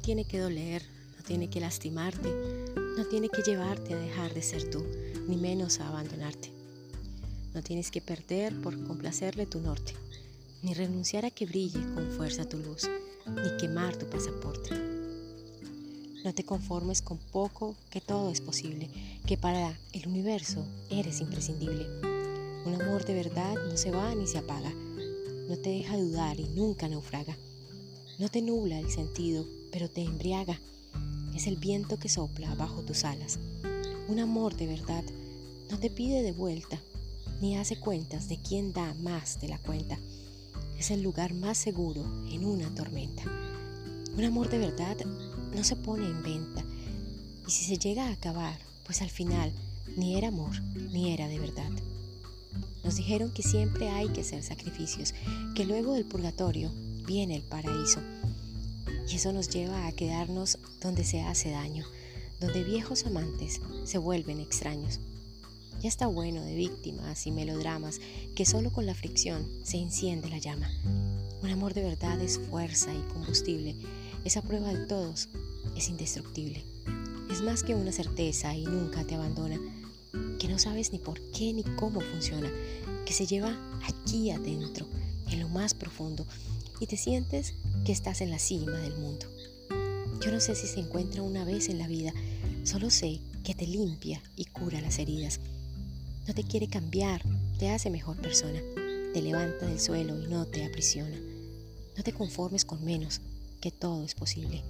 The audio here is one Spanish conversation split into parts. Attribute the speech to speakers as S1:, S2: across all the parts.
S1: tiene que doler, no tiene que lastimarte, no tiene que llevarte a dejar de ser tú, ni menos a abandonarte. No tienes que perder por complacerle tu norte, ni renunciar a que brille con fuerza tu luz, ni quemar tu pasaporte. No te conformes con poco, que todo es posible, que para el universo eres imprescindible. Un amor de verdad no se va ni se apaga, no te deja dudar y nunca naufraga. No te nubla el sentido, pero te embriaga. Es el viento que sopla bajo tus alas. Un amor de verdad no te pide de vuelta, ni hace cuentas de quién da más de la cuenta. Es el lugar más seguro en una tormenta. Un amor de verdad no se pone en venta. Y si se llega a acabar, pues al final ni era amor, ni era de verdad. Nos dijeron que siempre hay que hacer sacrificios, que luego del purgatorio viene el paraíso. Y eso nos lleva a quedarnos donde se hace daño, donde viejos amantes se vuelven extraños. Ya está bueno de víctimas y melodramas que solo con la fricción se enciende la llama. Un amor de verdad es fuerza y combustible. Esa prueba de todos es indestructible. Es más que una certeza y nunca te abandona, que no sabes ni por qué ni cómo funciona, que se lleva aquí adentro, en lo más profundo, y te sientes que estás en la cima del mundo. Yo no sé si se encuentra una vez en la vida, solo sé que te limpia y cura las heridas. No te quiere cambiar, te hace mejor persona, te levanta del suelo y no te aprisiona. No te conformes con menos, que todo es posible,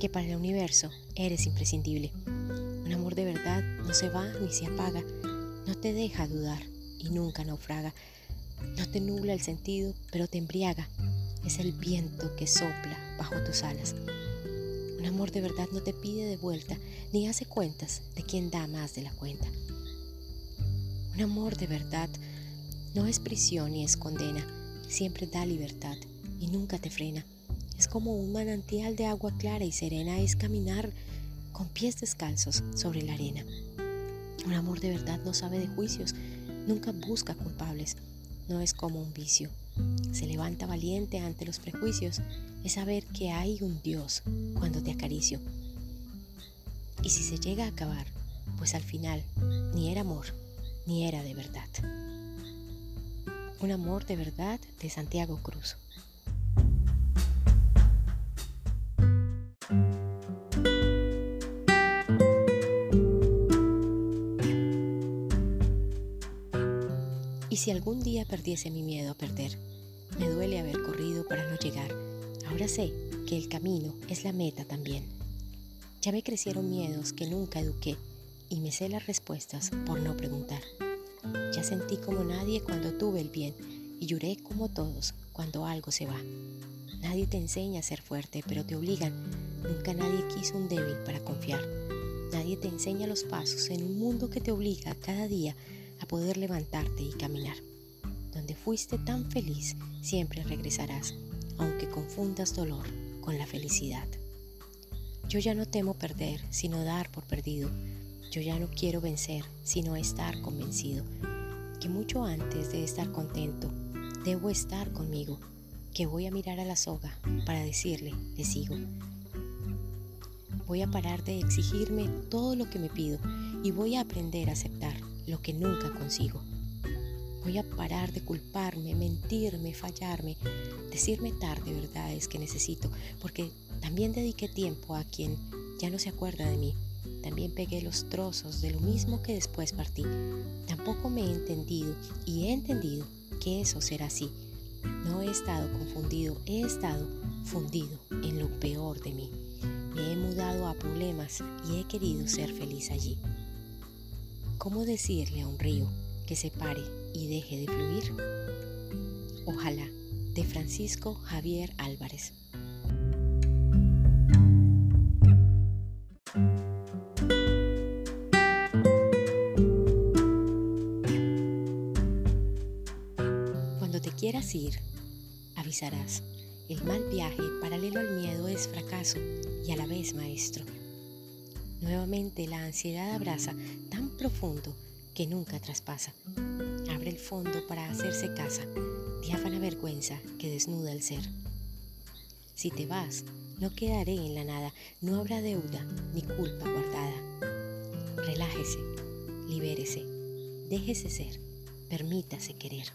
S1: que para el universo eres imprescindible. Un amor de verdad no se va ni se apaga, no te deja dudar y nunca naufraga. No te nubla el sentido, pero te embriaga es el viento que sopla bajo tus alas. Un amor de verdad no te pide de vuelta ni hace cuentas de quién da más de la cuenta. Un amor de verdad no es prisión ni es condena, siempre da libertad y nunca te frena. Es como un manantial de agua clara y serena, es caminar con pies descalzos sobre la arena. Un amor de verdad no sabe de juicios, nunca busca culpables, no es como un vicio, se levanta valiente ante los prejuicios es saber que hay un Dios cuando te acaricio. Y si se llega a acabar, pues al final ni era amor, ni era de verdad. Un amor de verdad de Santiago Cruz. Si algún día perdiese mi miedo a perder, me duele haber corrido para no llegar. Ahora sé que el camino es la meta también. Ya me crecieron miedos que nunca eduqué y me sé las respuestas por no preguntar. Ya sentí como nadie cuando tuve el bien y lloré como todos cuando algo se va. Nadie te enseña a ser fuerte, pero te obligan. Nunca nadie quiso un débil para confiar. Nadie te enseña los pasos en un mundo que te obliga cada día a poder levantarte y caminar. Donde fuiste tan feliz, siempre regresarás, aunque confundas dolor con la felicidad. Yo ya no temo perder, sino dar por perdido. Yo ya no quiero vencer, sino estar convencido. Que mucho antes de estar contento, debo estar conmigo. Que voy a mirar a la soga para decirle, le sigo. Voy a parar de exigirme todo lo que me pido y voy a aprender a aceptar lo que nunca consigo. Voy a parar de culparme, mentirme, fallarme, decirme tarde verdades que necesito, porque también dediqué tiempo a quien ya no se acuerda de mí. También pegué los trozos de lo mismo que después partí. Tampoco me he entendido y he entendido que eso será así. No he estado confundido, he estado fundido en lo peor de mí. Me he mudado a problemas y he querido ser feliz allí. ¿Cómo decirle a un río que se pare y deje de fluir? Ojalá, de Francisco Javier Álvarez. Cuando te quieras ir, avisarás. El mal viaje paralelo al miedo es fracaso y a la vez maestro. Nuevamente la ansiedad abraza tan profundo que nunca traspasa. Abre el fondo para hacerse casa, diáfana vergüenza que desnuda el ser. Si te vas, no quedaré en la nada, no habrá deuda ni culpa guardada. Relájese, libérese, déjese ser, permítase querer.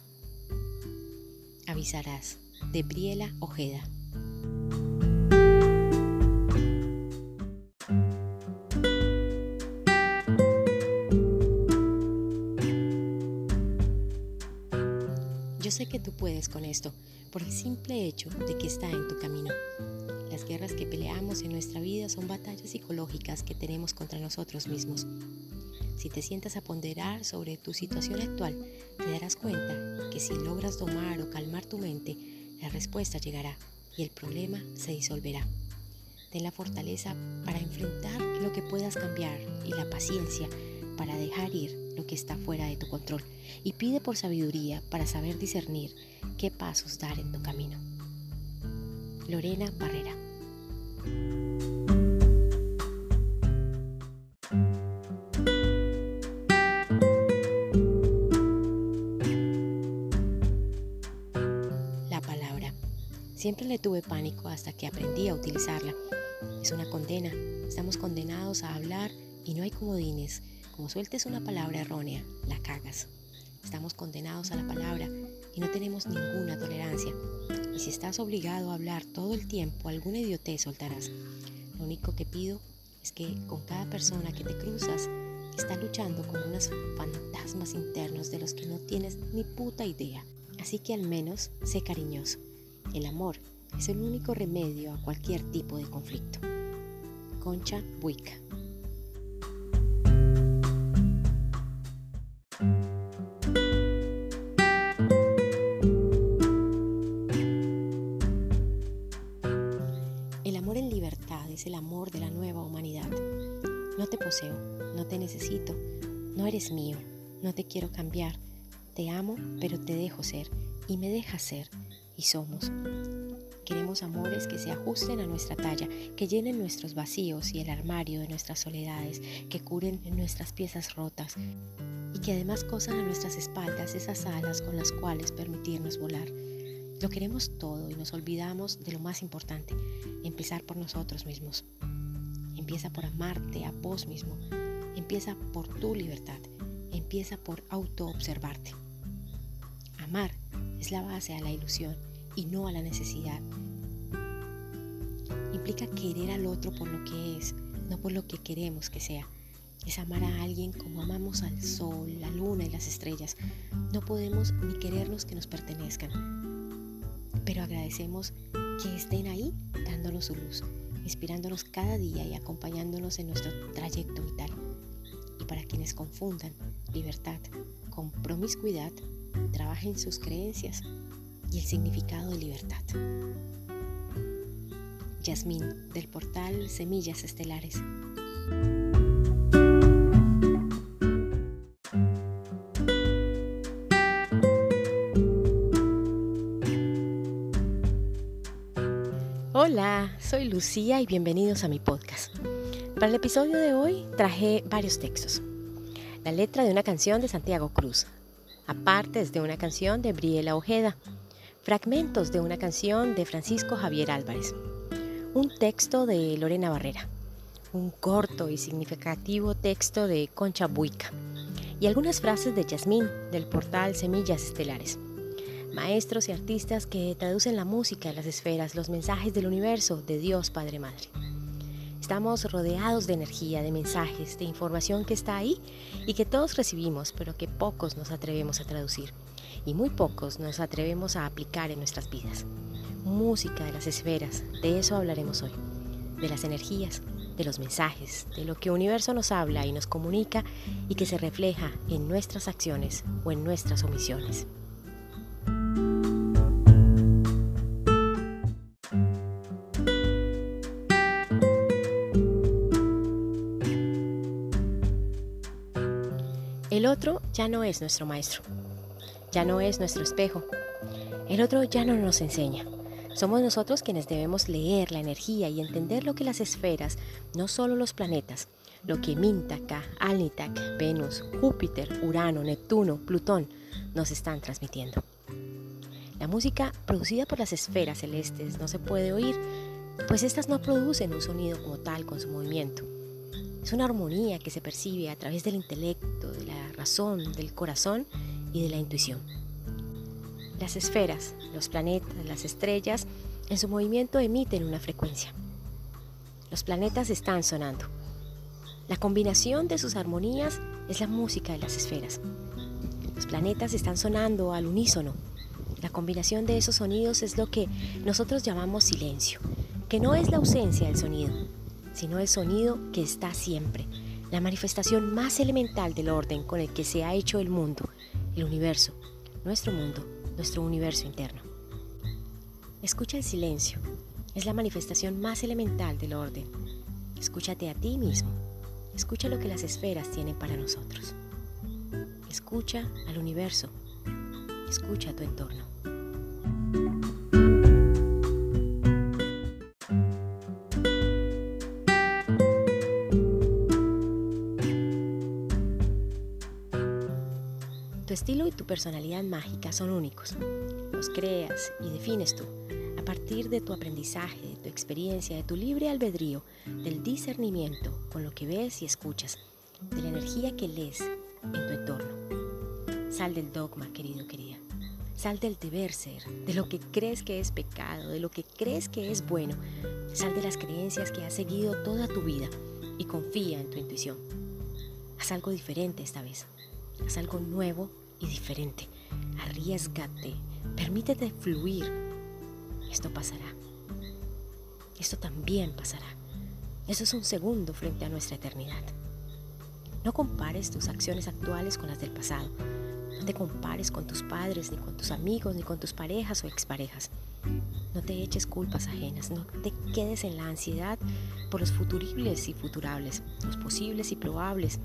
S1: Avisarás de Briela Ojeda. Yo sé que tú puedes con esto, por el simple hecho de que está en tu camino. Las guerras que peleamos en nuestra vida son batallas psicológicas que tenemos contra nosotros mismos. Si te sientas a ponderar sobre tu situación actual, te darás cuenta que si logras domar o calmar tu mente, la respuesta llegará y el problema se disolverá. Ten la fortaleza para enfrentar lo que puedas cambiar y la paciencia para dejar ir lo que está fuera de tu control y pide por sabiduría para saber discernir qué pasos dar en tu camino. Lorena Barrera. La palabra. Siempre le tuve pánico hasta que aprendí a utilizarla. Es una condena. Estamos condenados a hablar y no hay comodines como sueltes una palabra errónea, la cagas. Estamos condenados a la palabra y no tenemos ninguna tolerancia. Y si estás obligado a hablar todo el tiempo, alguna idiotez soltarás. Lo único que pido es que con cada persona que te cruzas, está luchando con unos fantasmas internos de los que no tienes ni puta idea. Así que al menos sé cariñoso. El amor es el único remedio a cualquier tipo de conflicto. Concha Buica. Mío, no te quiero cambiar. Te amo, pero te dejo ser y me dejas ser y somos. Queremos amores que se ajusten a nuestra talla, que llenen nuestros vacíos y el armario de nuestras soledades, que curen nuestras piezas rotas y que además cosan a nuestras espaldas esas alas con las cuales permitirnos volar. Lo queremos todo y nos olvidamos de lo más importante, empezar por nosotros mismos. Empieza por amarte a vos mismo. Empieza por tu libertad. Empieza por autoobservarte. Amar es la base a la ilusión y no a la necesidad. Implica querer al otro por lo que es, no por lo que queremos que sea. Es amar a alguien como amamos al sol, la luna y las estrellas. No podemos ni querernos que nos pertenezcan pero agradecemos que estén ahí dándonos su luz, inspirándonos cada día y acompañándonos en nuestro trayecto vital. Y para quienes confundan libertad con promiscuidad, trabajen sus creencias y el significado de libertad. Yasmín, del portal Semillas Estelares. Hola, soy Lucía y bienvenidos a mi podcast. Para el episodio de hoy traje varios textos. La letra de una canción de Santiago Cruz, apartes de una canción de Briela Ojeda, fragmentos de una canción de Francisco Javier Álvarez, un texto de Lorena Barrera, un corto y significativo texto de Concha Buica y algunas frases de Yasmín del portal Semillas Estelares maestros y artistas que traducen la música las esferas, los mensajes del universo, de Dios Padre Madre. Estamos rodeados de energía, de mensajes, de información que está ahí y que todos recibimos, pero que pocos nos atrevemos a traducir y muy pocos nos atrevemos a aplicar en nuestras vidas. Música de las esferas, de eso hablaremos hoy, de las energías, de los mensajes, de lo que el universo nos habla y nos comunica y que se refleja en nuestras acciones o en nuestras omisiones. Otro ya no es nuestro maestro, ya no es nuestro espejo. El otro ya no nos enseña. Somos nosotros quienes debemos leer la energía y entender lo que las esferas, no solo los planetas, lo que Mintaka, Alnitak, Venus, Júpiter, Urano, Neptuno, Plutón nos están transmitiendo. La música producida por las esferas celestes no se puede oír, pues estas no producen un sonido como tal con su movimiento. Es una armonía que se percibe a través del intelecto, de la razón, del corazón y de la intuición. Las esferas, los planetas, las estrellas, en su movimiento emiten una frecuencia. Los planetas están sonando. La combinación de sus armonías es la música de las esferas. Los planetas están sonando al unísono. La combinación de esos sonidos es lo que nosotros llamamos silencio, que no es la ausencia del sonido, sino el sonido que está siempre, la manifestación más elemental del orden con el que se ha hecho el mundo, el universo, nuestro mundo, nuestro universo interno. Escucha el silencio, es la manifestación más elemental del orden. Escúchate a ti mismo, escucha lo que las esferas tienen para nosotros. Escucha al universo, escucha tu entorno. Estilo y tu personalidad mágica son únicos. Los creas y defines tú a partir de tu aprendizaje, de tu experiencia, de tu libre albedrío, del discernimiento con lo que ves y escuchas, de la energía que lees en tu entorno. Sal del dogma, querido, querida. Sal del deber ser, de lo que crees que es pecado, de lo que crees que es bueno. Sal de las creencias que has seguido toda tu vida y confía en tu intuición. Haz algo diferente esta vez. Haz algo nuevo y diferente. Arriesgate. Permítete fluir. Esto pasará. Esto también pasará. Eso es un segundo frente a nuestra eternidad. No compares tus acciones actuales con las del pasado. No te compares con tus padres, ni con tus amigos, ni con tus parejas o exparejas. No te eches culpas ajenas, no te quedes en la ansiedad por los futuribles y futurables, los posibles y probables,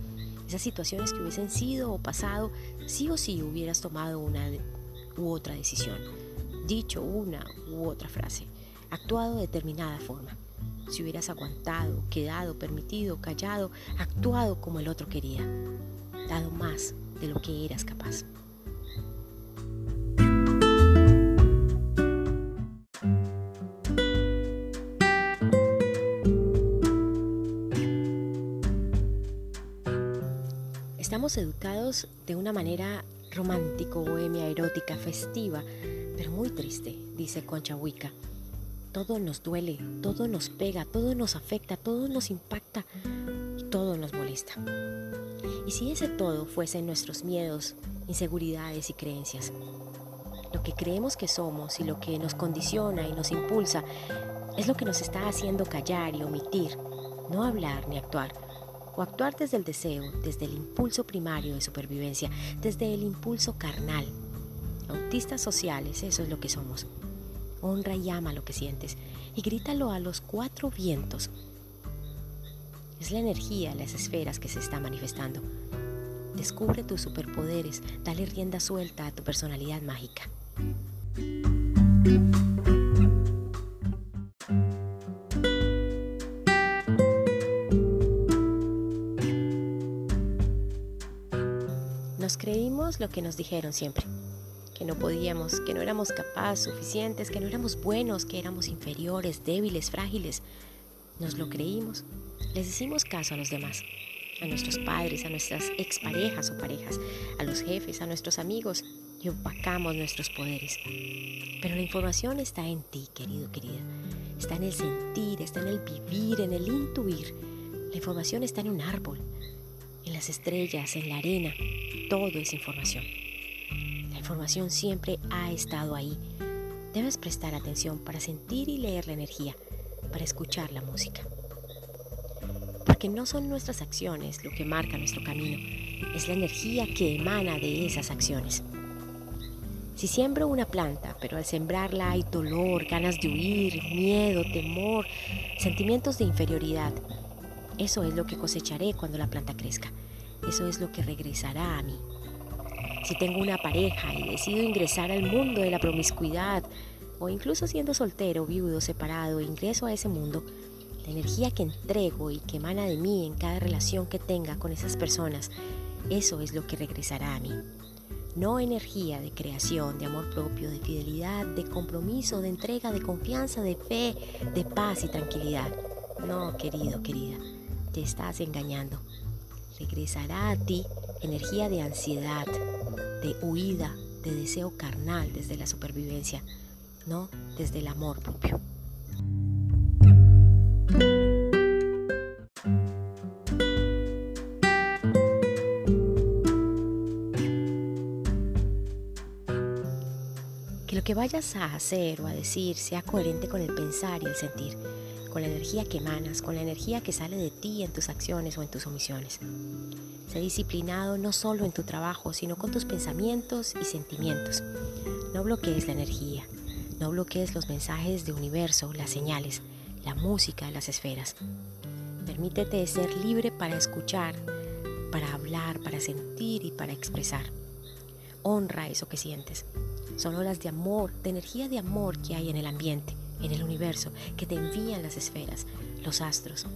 S1: esas situaciones que hubiesen sido o pasado, sí o sí hubieras tomado una u otra decisión, dicho una u otra frase, actuado de determinada forma. Si hubieras aguantado, quedado, permitido, callado, actuado como el otro quería, dado más de lo que eras capaz. De una manera romántico, bohemia, erótica, festiva, pero muy triste, dice Concha Huica. Todo nos duele, todo nos pega, todo nos afecta, todo nos impacta y todo nos molesta. Y si ese todo fuesen nuestros miedos, inseguridades y creencias, lo que creemos que somos y lo que nos condiciona y nos impulsa es lo que nos está haciendo callar y omitir, no hablar ni actuar o actuar desde el deseo, desde el impulso primario de supervivencia, desde el impulso carnal. Autistas sociales, eso es lo que somos. Honra y ama lo que sientes y grítalo a los cuatro vientos. Es la energía, las esferas que se está manifestando. Descubre tus superpoderes, dale rienda suelta a tu personalidad mágica. Lo que nos dijeron siempre, que no podíamos, que no éramos capaces, suficientes, que no éramos buenos, que éramos inferiores, débiles, frágiles. Nos lo creímos. Les hicimos caso a los demás, a nuestros padres, a nuestras exparejas o parejas, a los jefes, a nuestros amigos y opacamos nuestros poderes. Pero la información está en ti, querido, querida. Está en el sentir, está en el vivir, en el intuir. La información está en un árbol, las estrellas, en la arena. Todo es información. La información siempre ha estado ahí. Debes prestar atención para sentir y leer la energía, para escuchar la música. Porque no son nuestras acciones lo que marca nuestro camino, es la energía que emana de esas acciones. Si siembro una planta, pero al sembrarla hay dolor, ganas de huir, miedo, temor, sentimientos de inferioridad, eso es lo que cosecharé cuando la planta crezca. Eso es lo que regresará a mí. Si tengo una pareja y decido ingresar al mundo de la promiscuidad, o incluso siendo soltero, viudo, separado, ingreso a ese mundo, la energía que entrego y que emana de mí en cada relación que tenga con esas personas, eso es lo que regresará a mí. no energía de creación, de amor propio, de fidelidad, de compromiso, de entrega, de confianza, de fe, de paz y tranquilidad. No, querido, querida, te estás engañando. Regresará a ti energía de ansiedad, de huida, de deseo carnal desde la supervivencia, no desde el amor propio. Que lo que vayas a hacer o a decir sea coherente con el pensar y el sentir, con la energía que emanas, con la energía que sale de ti en tus acciones o en tus omisiones. Sé disciplinado no solo en tu trabajo, sino con tus pensamientos y sentimientos. No bloquees la energía, no bloquees los mensajes de universo, las señales, la música, las esferas. Permítete ser libre para escuchar, para hablar, para sentir y para expresar. Honra eso que sientes. Son olas de amor, de energía de amor que hay en el ambiente, en el universo, que te envían las esferas, los astros.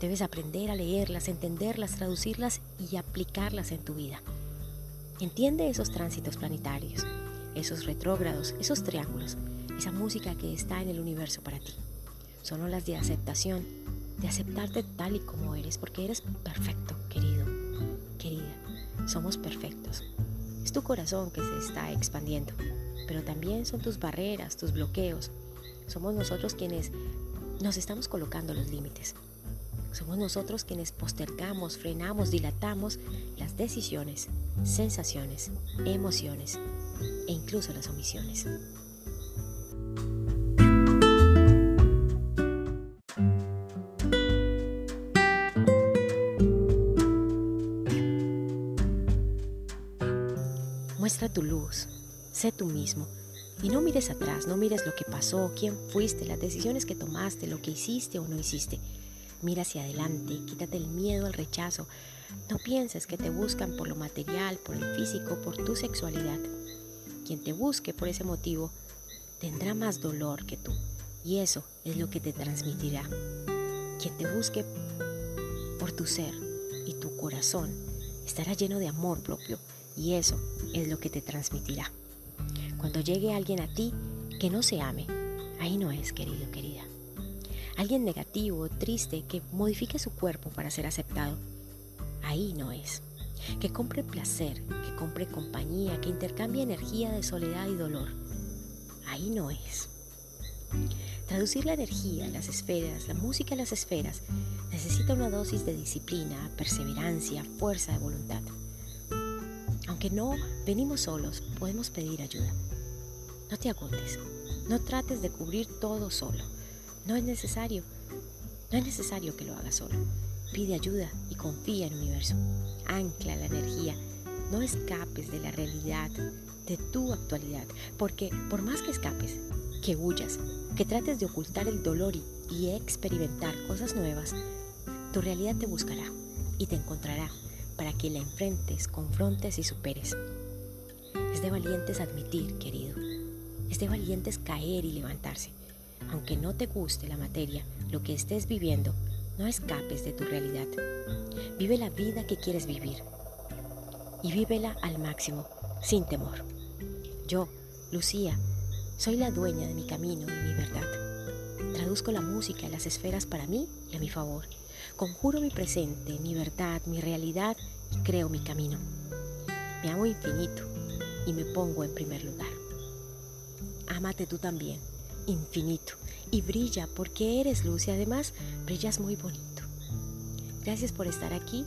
S1: Debes aprender a leerlas, entenderlas, traducirlas y aplicarlas en tu vida. Entiende esos tránsitos planetarios, esos retrógrados, esos triángulos, esa música que está en el universo para ti. Son olas de aceptación, de aceptarte tal y como eres, porque eres perfecto, querido, querida. Somos perfectos. Es tu corazón que se está expandiendo, pero también son tus barreras, tus bloqueos. Somos nosotros quienes nos estamos colocando los límites. Somos nosotros quienes postergamos, frenamos, dilatamos las decisiones, sensaciones, emociones e incluso las omisiones. Muestra tu luz, sé tú mismo y no mires atrás, no mires lo que pasó, quién fuiste, las decisiones que tomaste, lo que hiciste o no hiciste. Mira hacia adelante, quítate el miedo al rechazo. No pienses que te buscan por lo material, por el físico, por tu sexualidad. Quien te busque por ese motivo tendrá más dolor que tú y eso es lo que te transmitirá. Quien te busque por tu ser y tu corazón estará lleno de amor propio y eso es lo que te transmitirá. Cuando llegue alguien a ti que no se ame, ahí no es, querido, querida. Alguien negativo, triste, que modifique su cuerpo para ser aceptado, ahí no es. Que compre placer, que compre compañía, que intercambie energía de soledad y dolor, ahí no es. Traducir la energía, las esferas, la música a las esferas, necesita una dosis de disciplina, perseverancia, fuerza de voluntad. Aunque no venimos solos, podemos pedir ayuda. No te agotes, no trates de cubrir todo solo. No es necesario, no es necesario que lo hagas solo. Pide ayuda y confía en el universo. Ancla la energía. No escapes de la realidad, de tu actualidad, porque por más que escapes, que huyas, que trates de ocultar el dolor y, experimentar cosas nuevas, tu realidad te buscará y te encontrará para que la enfrentes, confrontes y superes. Es de valientes admitir, querido. Es de valientes caer y levantarse. Aunque no te guste la materia, lo que estés viviendo, no escapes de tu realidad. Vive la vida que quieres vivir. Y vívela al máximo, sin temor. Yo, Lucía, soy la dueña de mi camino y mi verdad. Traduzco la música y las esferas para mí y a mi favor. Conjuro mi presente, mi verdad, mi realidad y creo mi camino. Me amo infinito y me pongo en primer lugar. Ámate tú también, infinito, y brilla porque eres luz y además brillas muy bonito. Gracias por estar aquí,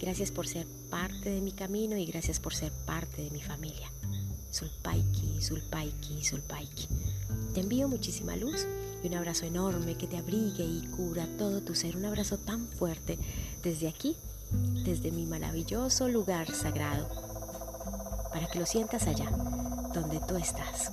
S1: gracias por ser parte de mi camino y gracias por ser parte de mi familia. Sulpaiki, Sulpaiki, Sulpaiki. Te envío muchísima luz y un abrazo enorme que te abrigue y cura todo tu ser. Un abrazo tan fuerte desde aquí, desde mi maravilloso lugar sagrado, para que lo sientas allá, donde tú estás.